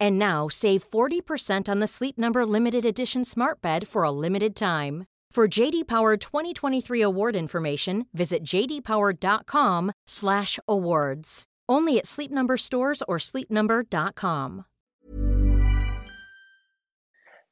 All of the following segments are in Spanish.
And now save 40% on the Sleep Number limited edition Smart Bed for a limited time. For JD Power 2023 award information, visit jdpower.com/awards. Only at Sleep Number stores or sleepnumber.com.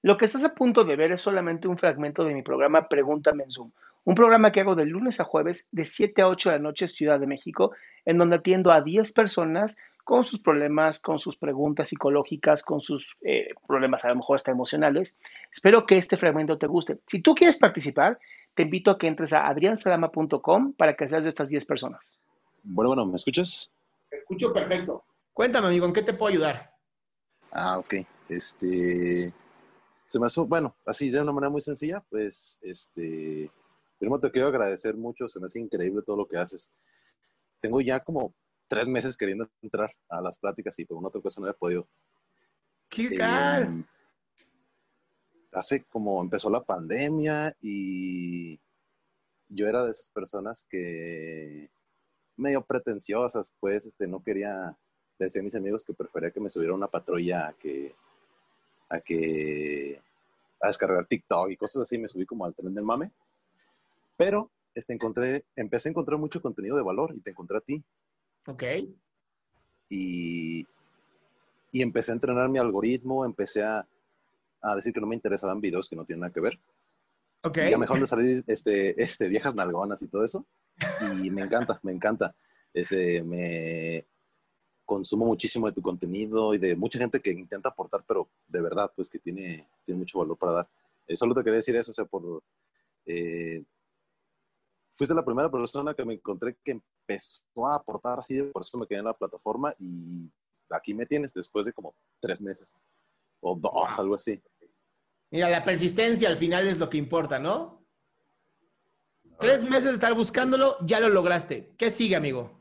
Lo que estás a punto de ver es solamente un fragmento de mi programa Pregúntame en Zoom, un programa que hago de lunes a jueves de 7 a 8 de la noche Ciudad de México, en donde atiendo a 10 personas con sus problemas, con sus preguntas psicológicas, con sus eh, problemas a lo mejor hasta emocionales. Espero que este fragmento te guste. Si tú quieres participar, te invito a que entres a adriansalama.com para que seas de estas 10 personas. Bueno, bueno, ¿me escuchas? Te escucho perfecto. Cuéntame, amigo, ¿en qué te puedo ayudar? Ah, ok. Este, se me hace, bueno, así de una manera muy sencilla, pues, este, primero te quiero agradecer mucho, se me hace increíble todo lo que haces. Tengo ya como tres meses queriendo entrar a las pláticas y por una otra cosa no he podido. ¿Qué Eh, hace como empezó la pandemia y yo era de esas personas que medio pretenciosas, pues, este, no quería, decía a mis amigos que prefería que me subiera una patrulla a que, a que, a descargar TikTok y cosas así, me subí como al tren del mame, pero, este, encontré, empecé a encontrar mucho contenido de valor y te encontré a ti Ok. y, y empecé a entrenar mi algoritmo, empecé a, a decir que no me interesaban videos que no tienen nada que ver. Ok. Y ya me dejaron de salir este, este, viejas nalgonas y todo eso. Y me encanta, me encanta. Este, me consumo muchísimo de tu contenido y de mucha gente que intenta aportar, pero de verdad, pues que tiene, tiene mucho valor para dar. Eh, solo te quería decir eso, o sea, por... eh, fuiste la primera persona que me encontré que empezó a aportar así, por eso me quedé en la plataforma y aquí me tienes después de como tres meses o dos, algo así. Mira, la persistencia al final es lo que importa, ¿no? Tres meses de estar buscándolo, ya lo lograste. ¿Qué sigue, amigo?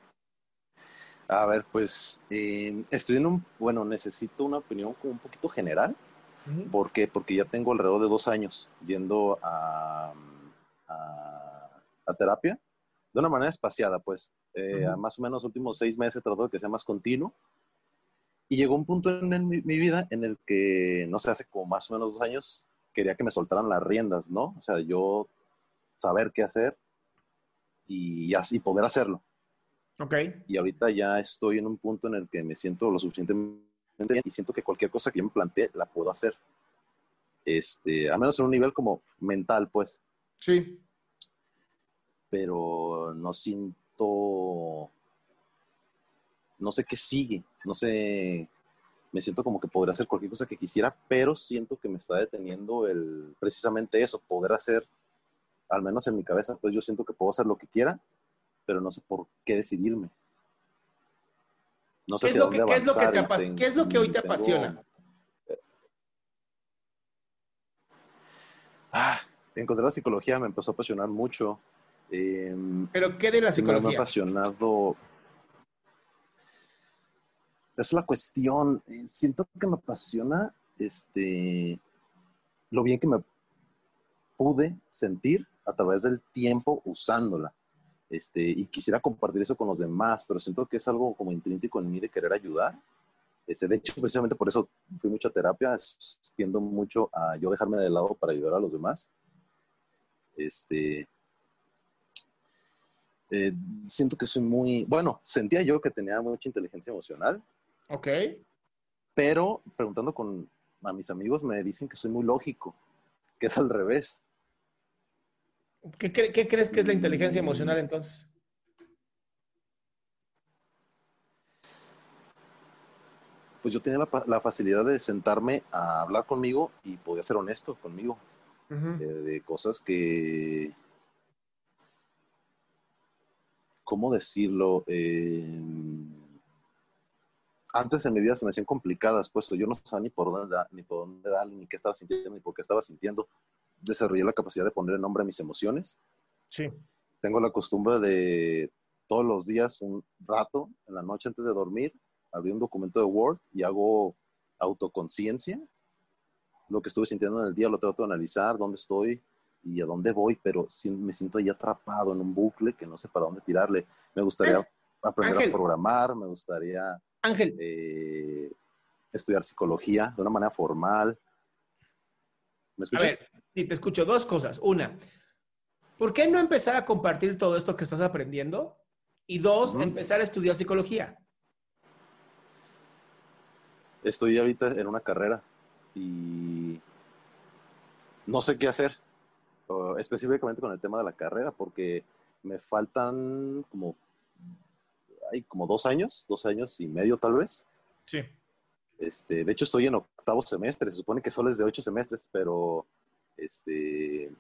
A ver, pues eh, estoy en un, bueno, necesito una opinión como un poquito general. ¿Por qué? Porque ya tengo alrededor de dos años yendo a, a, a terapia de una manera espaciada, pues. Eh, a Más o menos los últimos seis meses trato de que sea más continuo. Y llegó un punto en, en mi, mi vida en el que, no sé, hace como más o menos dos años, quería que me soltaran las riendas, ¿no? O sea, yo saber qué hacer y, así poder hacerlo. Ok. Y ahorita ya estoy en un punto en el que me siento lo suficientemente bien y siento que cualquier cosa que yo me plantee la puedo hacer. Este, a menos en un nivel como mental, pues. Sí. Pero no siento. No sé qué sigue. No sé. Me siento como que podría hacer cualquier cosa que quisiera, pero siento que me está deteniendo el precisamente eso, poder hacer, al menos en mi cabeza, pues yo siento que puedo hacer lo que quiera, pero no sé por qué decidirme. No sé ¿Qué es lo que- qué es lo que te qué es lo que hoy te tengo- apasiona? Ah, encontré la psicología, me empezó a apasionar mucho. Eh, ¿Pero qué de la siempre me ha psicología? apasionado. Es la cuestión. eh, Siento que me apasiona este, lo bien que me pude sentir a través del tiempo usándola. Este, y quisiera compartir eso con los demás, pero siento que es algo como intrínseco en mí de querer ayudar. Este, de hecho, precisamente por eso fui mucho a terapia, tiendo mucho a yo dejarme de lado para ayudar a los demás. Este, eh, siento que soy muy, bueno, sentía yo que tenía mucha inteligencia emocional, Ok. pero preguntando con a mis amigos me dicen que soy muy lógico, que es al revés. ¿Qué, qué crees que es la inteligencia emocional entonces? Pues yo tenía la, la, facilidad de sentarme a hablar conmigo y podía ser honesto conmigo. Uh -huh. de, de cosas que, ¿cómo decirlo? Eh, antes en mi vida se me hacían complicadas, pues yo no sabía ni por dónde, ni por dónde darle, ni qué estaba sintiendo, ni por qué estaba sintiendo. Desarrollé la capacidad de poner nombre a mis emociones. Sí. Tengo la costumbre de todos los días, un rato, en la noche antes de dormir, abrir un documento de Word y hago autoconciencia. Lo que estuve sintiendo en el día lo trato de analizar, dónde estoy y a dónde voy, pero me siento ahí atrapado en un bucle que no sé para dónde tirarle. Me gustaría ¿Es? aprender Ángel. a programar, me gustaría Ángel, eh, estudiar psicología de una manera formal. ¿Me a escuchas? ver, sí, te escucho. Dos cosas. Una, ¿por qué no empezar a compartir todo esto que estás aprendiendo? Y dos, empezar a estudiar psicología. Estoy ahorita en una carrera y no sé qué hacer, uh, específicamente con el tema de la carrera, porque me faltan como, hay como dos años, dos años y medio tal vez. Sí. Este, de hecho, estoy en octavo semestre, se supone que solo es de ocho semestres, pero este,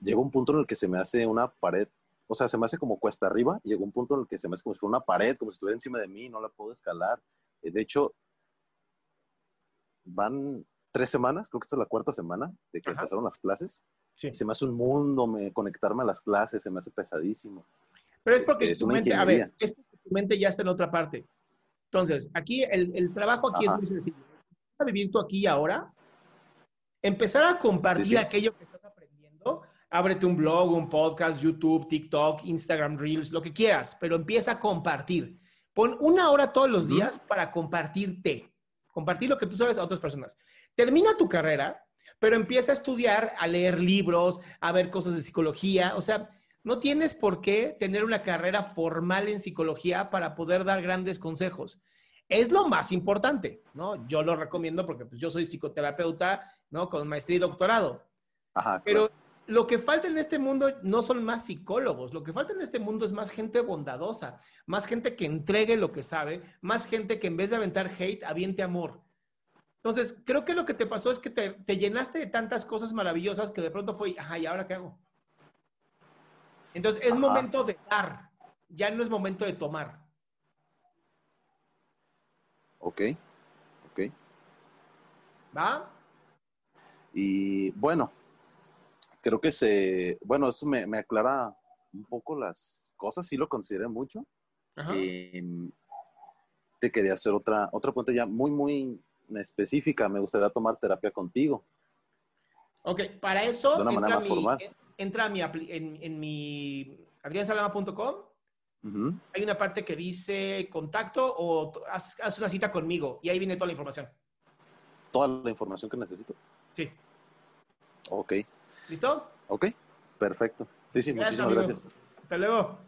llegó un punto en el que se me hace una pared, o sea, se me hace como cuesta arriba, y llegó un punto en el que se me hace como si fuera una pared, como si estuviera encima de mí, no la puedo escalar. Eh, De hecho, van tres semanas, creo que esta es la cuarta semana de que Ajá. empezaron las clases. Sí. Se me hace un mundo me, conectarme a las clases, se me hace pesadísimo. Pero es porque Este, es tu mente, a ver, es porque tu mente ya está en otra parte. Entonces, aquí el, el trabajo aquí Ajá. es muy sencillo. A vivir tú aquí y ahora, empezar a compartir Sí, sí. aquello que estás aprendiendo. Ábrete un blog, un podcast, YouTube, TikTok, Instagram, Reels, lo que quieras, pero empieza a compartir. Pon una hora todos los días para compartirte. Compartir lo que tú sabes a otras personas. Termina tu carrera, pero empieza a estudiar, a leer libros, a ver cosas de psicología. O sea, no tienes por qué tener una carrera formal en psicología para poder dar grandes consejos. Es lo más importante, ¿no? Yo lo recomiendo porque pues, yo soy psicoterapeuta, ¿no? Con maestría y doctorado. Ajá, Pero lo que falta en este mundo no son más psicólogos, lo que falta en este mundo es más gente bondadosa, más gente que entregue lo que sabe, más gente que en vez de aventar hate, aviente amor. Entonces, creo que lo que te pasó es que te, te llenaste de tantas cosas maravillosas que de pronto fue, ajá, ¿y ahora qué hago? Entonces, es Ajá. momento de dar, ya no es momento de tomar. Ok, ok. ¿Va? Y bueno, creo que se, bueno, eso me, me aclara un poco las cosas, sí lo consideré mucho. Ajá. Eh, te quería hacer otra, otra pregunta ya muy, muy específica. Me gustaría tomar terapia contigo. Ok, para eso De una entra, manera mi, formal. entra a mi en, en mi adriansalama.com. Ujú. Hay una parte que dice contacto o haz, haz una cita conmigo y ahí viene toda la información. Toda la información que necesito. Sí. Ok, ¿Listo? ok, perfecto. Sí, sí, Gracias, muchísimas amigo. gracias. Hasta luego.